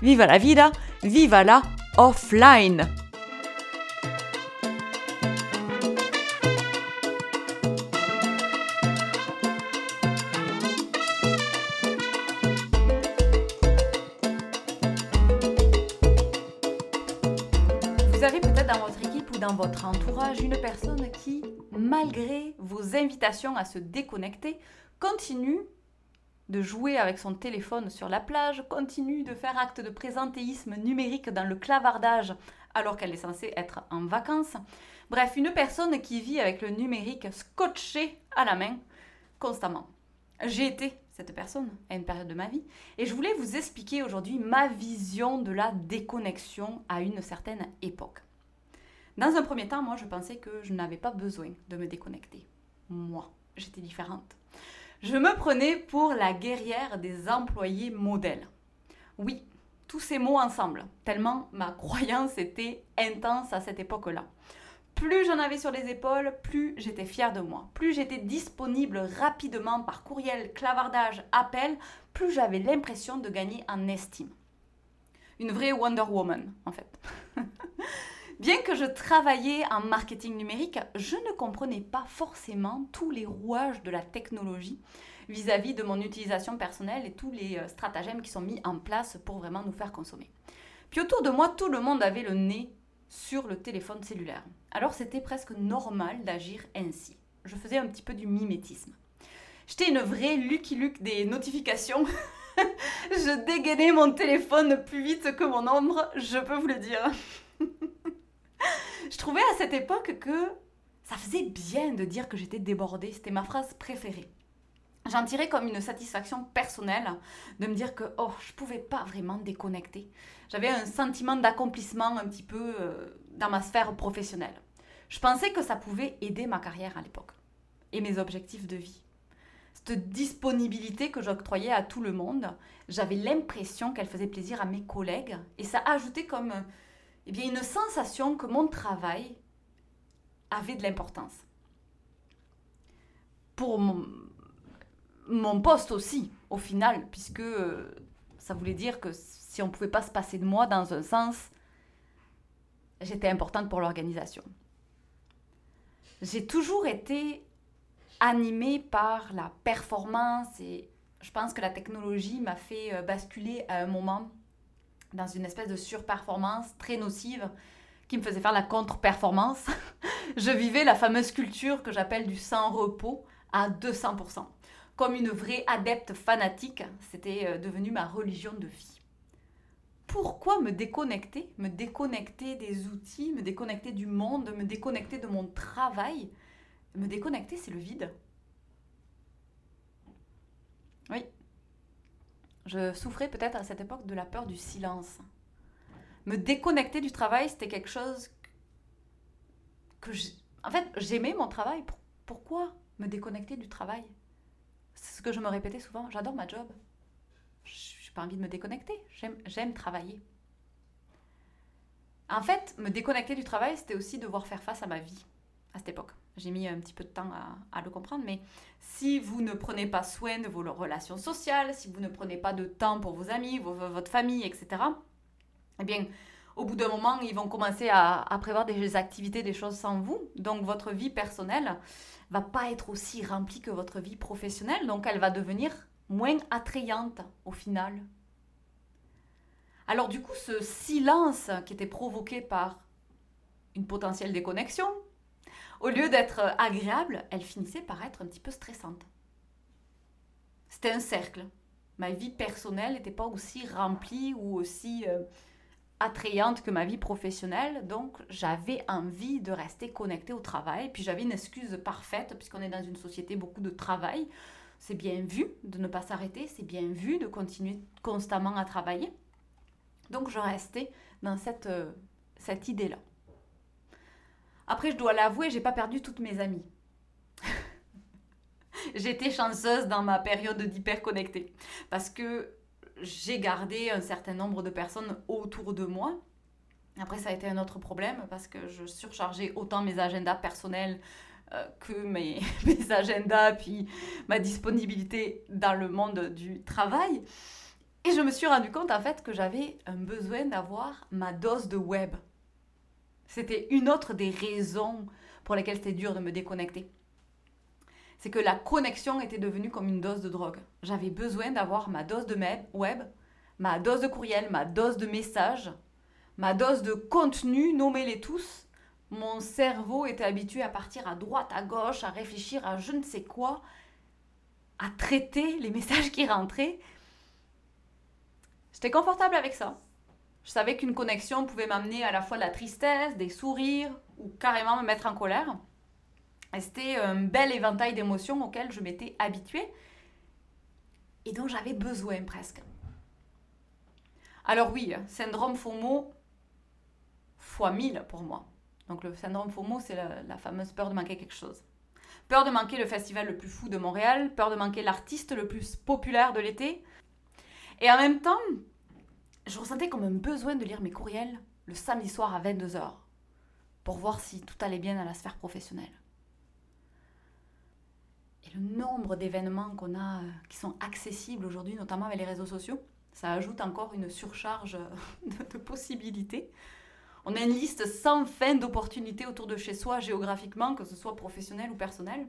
viva la vida, viva la offline. Vous avez peut-être dans votre équipe ou dans votre entourage une personne qui, malgré vos invitations à se déconnecter, continue de jouer avec son téléphone sur la plage, continue de faire acte de présentéisme numérique dans le clavardage alors qu'elle est censée être en vacances. Bref, une personne qui vit avec le numérique scotché à la main constamment. J'ai été cette personne à une période de ma vie et je voulais vous expliquer aujourd'hui ma vision de la déconnexion à une certaine époque. Dans un premier temps, moi, je pensais que je n'avais pas besoin de me déconnecter. Moi, j'étais différente. Je me prenais pour la guerrière des employés modèles. Oui, tous ces mots ensemble, tellement ma croyance était intense à cette époque-là. Plus j'en avais sur les épaules, plus j'étais fière de moi. Plus j'étais disponible rapidement par courriel, clavardage, appel, plus j'avais l'impression de gagner en estime. Une vraie Wonder Woman, en fait. Bien que je travaillais en marketing numérique, je ne comprenais pas forcément tous les rouages de la technologie vis-à-vis de mon utilisation personnelle et tous les euh, stratagèmes qui sont mis en place pour vraiment nous faire consommer. Puis autour de moi, tout le monde avait le nez sur le téléphone cellulaire. Alors c'était presque normal d'agir ainsi. Je faisais un petit peu du mimétisme. J'étais une vraie Lucky Luke des notifications. je dégainais mon téléphone plus vite que mon ombre, je peux vous le dire. Je trouvais à cette époque que ça faisait bien de dire que j'étais débordée. C'était ma phrase préférée. J'en tirais comme une satisfaction personnelle de me dire que oh, je pouvais pas vraiment déconnecter. J'avais un sentiment d'accomplissement un petit peu euh, dans ma sphère professionnelle. Je pensais que ça pouvait aider ma carrière à l'époque et mes objectifs de vie. Cette disponibilité que j'octroyais à tout le monde, j'avais l'impression qu'elle faisait plaisir à mes collègues et ça ajoutait comme eh bien, une sensation que mon travail avait de l'importance. Pour mon, poste aussi, au final, puisque euh, ça voulait dire que si on ne pouvait pas se passer de moi dans un sens, j'étais importante pour l'organisation. J'ai toujours été animée par la performance et je pense que la technologie m'a fait euh, basculer à un moment dans une espèce de surperformance très nocive qui me faisait faire la contre-performance. je vivais la fameuse culture que j'appelle du sans-repos à 200%. Comme une vraie adepte fanatique, c'était euh, devenu ma religion de vie. Pourquoi me déconnecter? Me déconnecter des outils, me déconnecter du monde, me déconnecter de mon travail? Me déconnecter, c'est le vide. Oui, je souffrais peut-être à cette époque de la peur du silence. Me déconnecter du travail, c'était quelque chose que... En fait, j'aimais mon travail. Pourquoi me déconnecter du travail? C'est ce que je me répétais souvent. J'adore ma job. Je n'ai pas envie de me déconnecter. J'aime travailler. En fait, me déconnecter du travail, c'était aussi devoir faire face à ma vie à cette époque. J'ai mis un petit peu de temps à, le comprendre, mais si vous ne prenez pas soin de vos relations sociales, si vous ne prenez pas de temps pour vos amis, votre famille, etc., eh bien, au bout d'un moment, ils vont commencer à, prévoir des activités, des choses sans vous. Donc, votre vie personnelle va pas être aussi remplie que votre vie professionnelle. Donc, elle va devenir moins attrayante au final. Alors, du coup, ce silence qui était provoqué par une potentielle déconnexion, au lieu d'être agréable, elle finissait par être un petit peu stressante. C'était un cercle. Ma vie personnelle n'était pas aussi remplie ou aussi euh, attrayante que ma vie professionnelle, donc j'avais envie de rester connectée au travail. Puis j'avais une excuse parfaite, puisqu'on est dans une société beaucoup de travail. C'est bien vu de ne pas s'arrêter, c'est bien vu de continuer constamment à travailler. Donc je restais dans cette, euh, cette idée-là. Après, je dois l'avouer, j'ai pas perdu toutes mes amies. J'étais chanceuse dans ma période d'hyperconnecté parce que j'ai gardé un certain nombre de personnes autour de moi. Après, ça a été un autre problème parce que je surchargeais autant mes agendas personnels euh, que mes, mes agendas, puis ma disponibilité dans le monde du travail. Et je me suis rendu compte en fait que j'avais un besoin d'avoir ma dose de web. C'était une autre des raisons pour lesquelles c'était dur de me déconnecter. C'est que la connexion était devenue comme une dose de drogue. J'avais besoin d'avoir ma dose de web, ma dose de courriel, ma dose de messages, ma dose de contenu, nommez-les tous. Mon cerveau était habitué à partir à droite, à gauche, à réfléchir à je ne sais quoi, à traiter les messages qui rentraient J'étais confortable avec ça. Je savais qu'une connexion pouvait m'amener à la fois de la tristesse, des sourires ou carrément me mettre en colère. c'était un bel éventail d'émotions auxquelles je m'étais habituée et dont j'avais besoin presque. Alors oui, syndrome FOMO fois 1000 pour moi. Donc le syndrome FOMO, c'est la, fameuse peur de manquer quelque chose. Peur de manquer le festival le plus fou de Montréal, peur de manquer l'artiste le plus populaire de l'été. Et en même temps, je ressentais comme un besoin de lire mes courriels le samedi soir à 22h pour voir si tout allait bien dans la sphère professionnelle. Et le nombre d'événements qu'on a euh, qui sont accessibles aujourd'hui, notamment avec les réseaux sociaux, ça ajoute encore une surcharge de, possibilités. On a une liste sans fin d'opportunités autour de chez soi géographiquement, que ce soit professionnel ou personnel.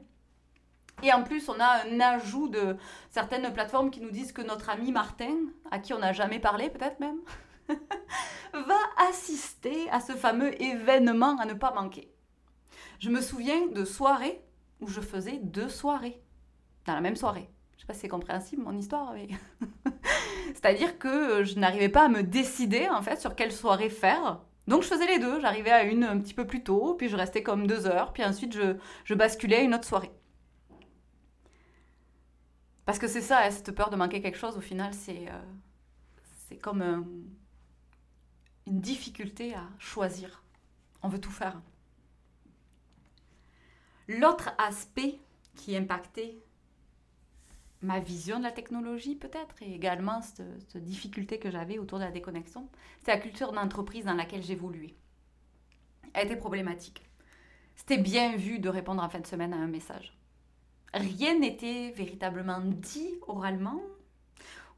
Et en plus, on a un ajout de certaines plateformes qui nous disent que notre ami Martin, à qui on n'a jamais parlé peut-être même, va assister à ce fameux événement à ne pas manquer. Je me souviens de soirées où je faisais deux soirées dans la même soirée. Je sais pas si c'est compréhensible mon histoire, mais c'est-à-dire que je n'arrivais pas à me décider en fait sur quelle soirée faire. Donc je faisais les deux. J'arrivais à une un petit peu plus tôt, puis je restais comme deux heures, puis ensuite je, je basculais à une autre soirée. Parce que c'est ça, hein, cette peur de manquer quelque chose, au final, c'est euh, comme une difficulté à choisir. On veut tout faire. L'autre aspect qui impactait ma vision de la technologie peut-être et également cette, cette difficulté que j'avais autour de la déconnexion, c'est la culture d'entreprise dans laquelle j'évoluais. Elle était problématique. C'était bien vu de répondre en fin de semaine à un message rien n'était véritablement dit oralement,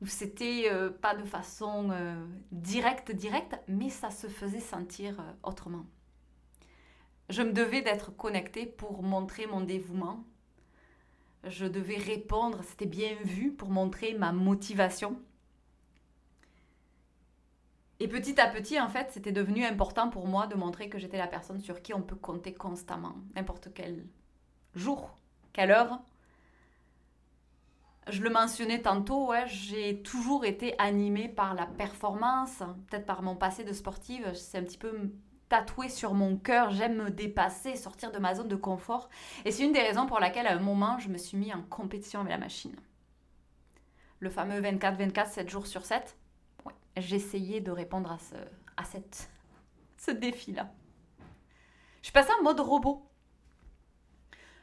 ou c'était euh, pas de façon euh, directe, directe, mais ça se faisait sentir euh, autrement. Je me devais d'être connectée pour montrer mon dévouement. Je devais répondre, c'était bien vu, pour montrer ma motivation. Et petit à petit, en fait, c'était devenu important pour moi de montrer que j'étais la personne sur qui on peut compter constamment, n'importe quel jour, quelle heure Je le mentionnais tantôt, j'ai toujours été animée par la performance, peut-être par mon passé de sportive, c'est un petit peu tatoué sur mon cœur, j'aime me dépasser, sortir de ma zone de confort. Et c'est une des raisons pour laquelle à un moment, je me suis mis en compétition avec la machine. Le fameux 24-24, 7 jours sur 7, ouais, j'essayais de répondre à ce, à ce défi-là. Je suis passée en mode robot.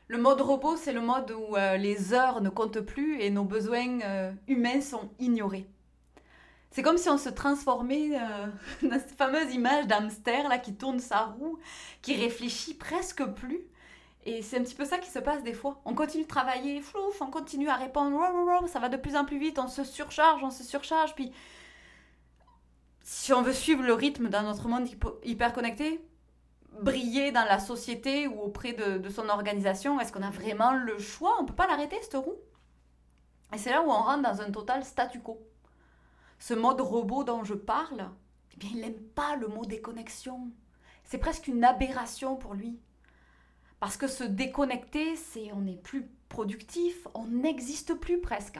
Le mode robot, c'est le mode où euh, les heures ne comptent plus et nos besoins euh, humains sont ignorés. C'est comme si on se transformait euh, dans cette fameuse image d'hamster là qui tourne sa roue, qui réfléchit presque plus. Et c'est un petit peu ça qui se passe des fois. On continue de travailler, flouf, on continue à répondre, ça va de plus en plus vite, on se surcharge, on se surcharge. Puis, si on veut suivre le rythme dans notre monde hyper connecté, briller dans la société ou auprès de, son organisation? Est-ce qu'on a vraiment le choix? On ne peut pas l'arrêter, cette roue Et c'est là où on rentre dans un total statu quo. Ce mode robot dont je parle, eh bien, il n'aime pas le mot déconnexion. C'est presque une aberration pour lui. Parce que se déconnecter, c'est on n'est plus productif, on n'existe plus presque.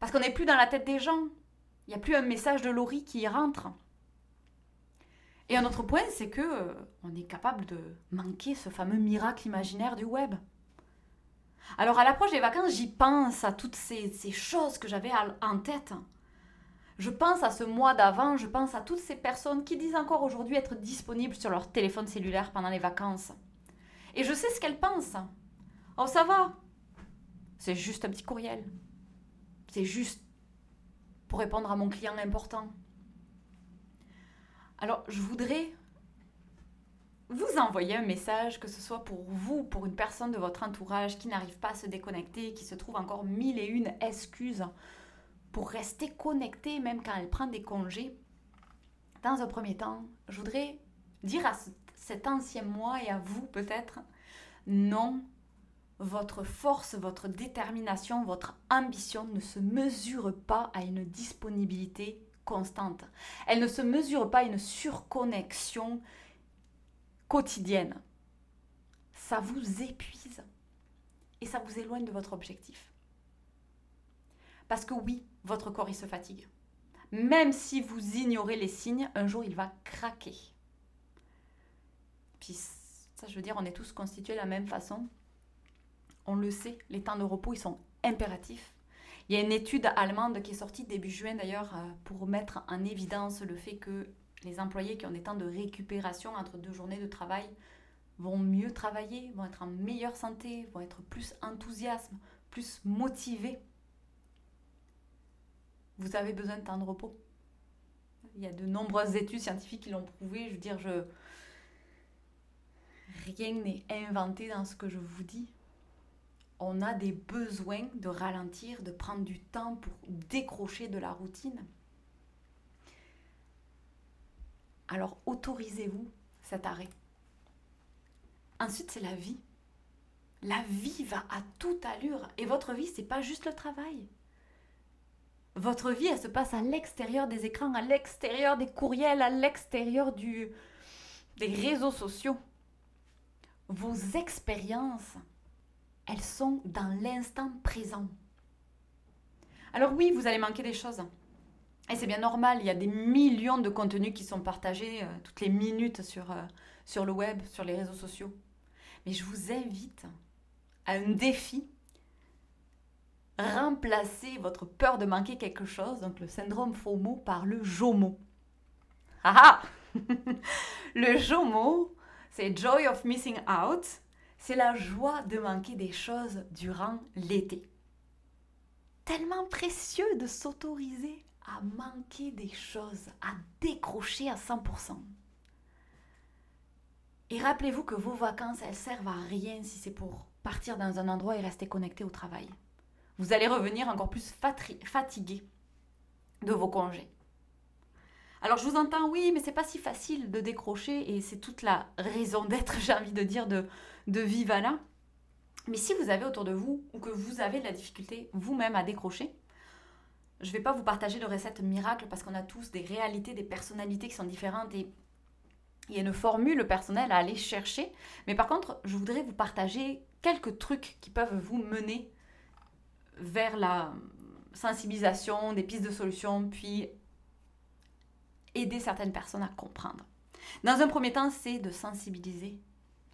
Parce qu'on n'est plus dans la tête des gens. Il n'y a plus un message de Laurie qui y rentre. Et un autre point, c'est que euh, on est capable de manquer ce fameux miracle imaginaire du web. Alors à l'approche des vacances, j'y pense à toutes ces, choses que j'avais en tête. Je pense à ce mois d'avant, je pense à toutes ces personnes qui disent encore aujourd'hui être disponibles sur leur téléphone cellulaire pendant les vacances. Et je sais ce qu'elles pensent. Oh, ça va. C'est juste un petit courriel. C'est juste pour répondre à mon client important. Alors, je voudrais vous envoyer un message, que ce soit pour vous, pour une personne de votre entourage qui n'arrive pas à se déconnecter, qui se trouve encore mille et une excuses pour rester connecté même quand elle prend des congés. Dans un premier temps, je voudrais dire à cet ancien moi et à vous peut-être, non, votre force, votre détermination, votre ambition ne se mesure pas à une disponibilité constante. Elle ne se mesure pas à une surconnexion quotidienne. Ça vous épuise et ça vous éloigne de votre objectif. Parce que oui, votre corps il se fatigue. Même si vous ignorez les signes, un jour il va craquer. Puis ça, je veux dire, on est tous constitués de la même façon. On le sait, les temps de repos, ils sont impératifs. Il y a une étude allemande qui est sortie début juin d'ailleurs euh, pour mettre en évidence le fait que les employés qui ont des temps de récupération entre deux journées de travail vont mieux travailler, vont être en meilleure santé, vont être plus enthousiasme, plus motivés. Vous avez besoin de temps de repos. Il y a de nombreuses études scientifiques qui l'ont prouvé. Je veux dire, je... rien n'est inventé dans ce que je vous dis. On a des besoins de ralentir, de prendre du temps pour décrocher de la routine. Alors autorisez-vous cet arrêt. Ensuite, c'est la vie. La vie va à toute allure et votre vie, c'est pas juste le travail. Votre vie, elle se passe à l'extérieur des écrans, à l'extérieur des courriels, à l'extérieur des réseaux sociaux. Vos expériences, elles sont dans l'instant présent. Alors oui, vous allez manquer des choses. Et c'est bien normal, il y a des millions de contenus qui sont partagés euh, toutes les minutes sur, euh, sur le web, sur les réseaux sociaux. Mais je vous invite à un défi remplacer votre peur de manquer quelque chose, donc le syndrome FOMO, par le JOMO. Ah, ah Le JOMO, c'est Joy of Missing Out, c'est la joie de manquer des choses durant l'été. Tellement précieux de s'autoriser à manquer des choses, à décrocher à 100%. Et rappelez-vous que vos vacances, elles servent à rien si c'est pour partir dans un endroit et rester connecté au travail vous allez revenir encore plus fatigué de vos congés. Alors je vous entends, oui, mais c'est pas si facile de décrocher et c'est toute la raison d'être, j'ai envie de dire, de, de Vivala. Mais si vous avez autour de vous ou que vous avez de la difficulté vous-même à décrocher, je ne vais pas vous partager de recettes miracles parce qu'on a tous des réalités, des personnalités qui sont différentes et il y a une formule personnelle à aller chercher. Mais par contre, je voudrais vous partager quelques trucs qui peuvent vous mener vers la sensibilisation, des pistes de solutions, puis aider certaines personnes à comprendre. Dans un premier temps, c'est de sensibiliser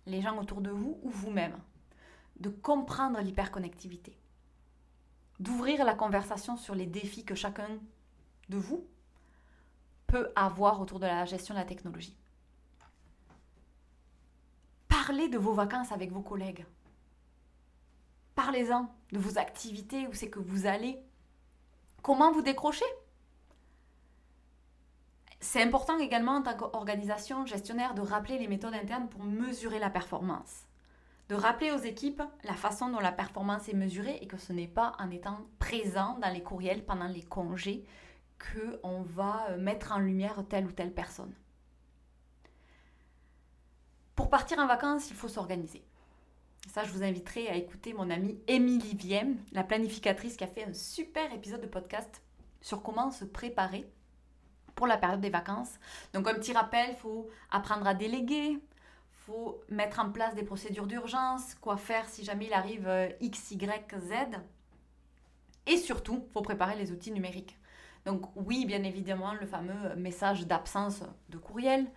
les gens autour de vous ou vous-même, de comprendre l'hyperconnectivité, d'ouvrir la conversation sur les défis que chacun de vous peut avoir autour de la gestion de la technologie. Parlez de vos vacances avec vos collègues. Parlez-en de vos activités, où c'est que vous allez. Comment vous décrocher C'est important également en tant qu'organisation gestionnaire de rappeler les méthodes internes pour mesurer la performance. De rappeler aux équipes la façon dont la performance est mesurée et que ce n'est pas en étant présent dans les courriels pendant les congés qu'on va euh, mettre en lumière telle ou telle personne. Pour partir en vacances, il faut s'organiser. Ça, je vous inviterai à écouter mon amie Émilie Vienne, la planificatrice qui a fait un super épisode de podcast sur comment se préparer pour la période des vacances. Donc un petit rappel, il faut apprendre à déléguer, faut mettre en place des procédures d'urgence, quoi faire si jamais il arrive euh, X, Y, Z. Et surtout, faut préparer les outils numériques. Donc oui, bien évidemment, le fameux message d'absence de courriel,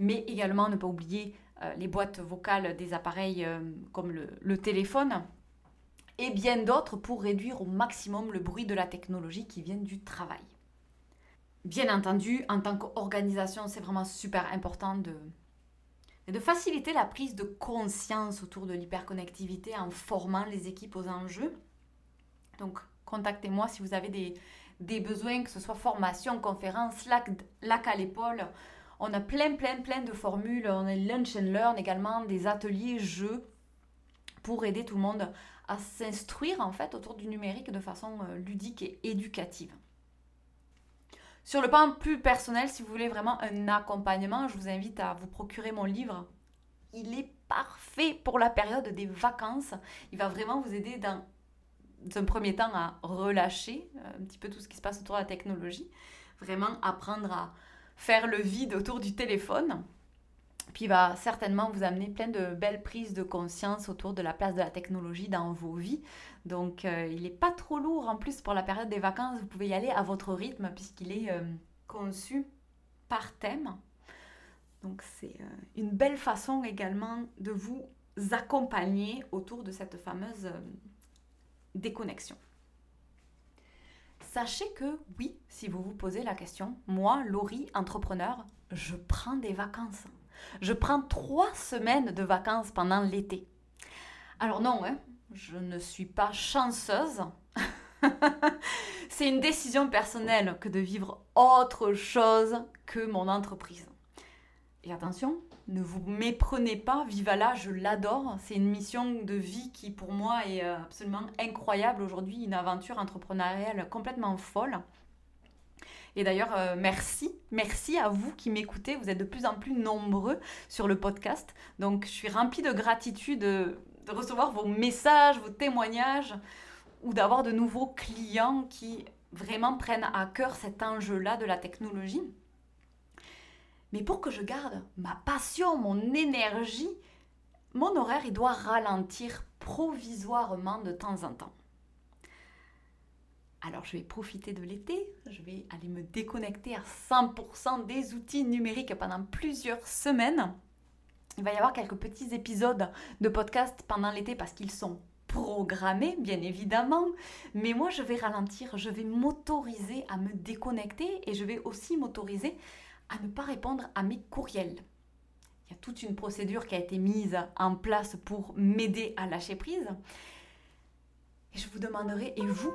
mais également ne pas oublier euh, les boîtes vocales des appareils euh, comme le, téléphone, et bien d'autres pour réduire au maximum le bruit de la technologie qui vient du travail. Bien entendu, en tant qu'organisation, c'est vraiment super important de, de faciliter la prise de conscience autour de l'hyperconnectivité en formant les équipes aux enjeux. Donc, contactez-moi si vous avez des, des besoins, que ce soit formation, conférence, lac, à l'épaule. On a plein, plein, plein de formules. On a lunch and learn également, des ateliers, jeux pour aider tout le monde à s'instruire en fait autour du numérique de façon euh, ludique et éducative. Sur le plan plus personnel, si vous voulez vraiment un accompagnement, je vous invite à vous procurer mon livre. Il est parfait pour la période des vacances. Il va vraiment vous aider dans un premier temps à relâcher euh, un petit peu tout ce qui se passe autour de la technologie. Vraiment apprendre à faire le vide autour du téléphone. Puis il va certainement vous amener plein de belles prises de conscience autour de la place de la technologie dans vos vies. Donc euh, il n'est pas trop lourd en plus pour la période des vacances. Vous pouvez y aller à votre rythme puisqu'il est euh, conçu par thème. Donc c'est euh, une belle façon également de vous accompagner autour de cette fameuse déconnexion. Sachez que oui, si vous vous posez la question, moi, Laurie, entrepreneur, je prends des vacances. Je prends trois semaines de vacances pendant l'été. Alors non, hein, je ne suis pas chanceuse. C'est une décision personnelle que de vivre autre chose que mon entreprise. Et attention, ne vous méprenez pas, Vivala, je l'adore. C'est une mission de vie qui pour moi est euh, absolument incroyable aujourd'hui, une aventure entrepreneuriale complètement folle. Et d'ailleurs, euh, merci, merci à vous qui m'écoutez. Vous êtes de plus en plus nombreux sur le podcast. Donc, je suis remplie de gratitude de, recevoir vos messages, vos témoignages ou d'avoir de nouveaux clients qui vraiment prennent à cœur cet enjeu-là de la technologie. Mais pour que je garde ma passion, mon énergie, mon horaire, il doit ralentir provisoirement de temps en temps. Alors je vais profiter de l'été, je vais aller me déconnecter à 100% des outils numériques pendant plusieurs semaines. Il va y avoir quelques petits épisodes de podcast pendant l'été parce qu'ils sont programmés, bien évidemment. Mais moi, je vais ralentir, je vais m'autoriser à me déconnecter et je vais aussi m'autoriser à ne pas répondre à mes courriels. Il y a toute une procédure qui a été mise en place pour m'aider à lâcher prise. Et je vous demanderai, et vous,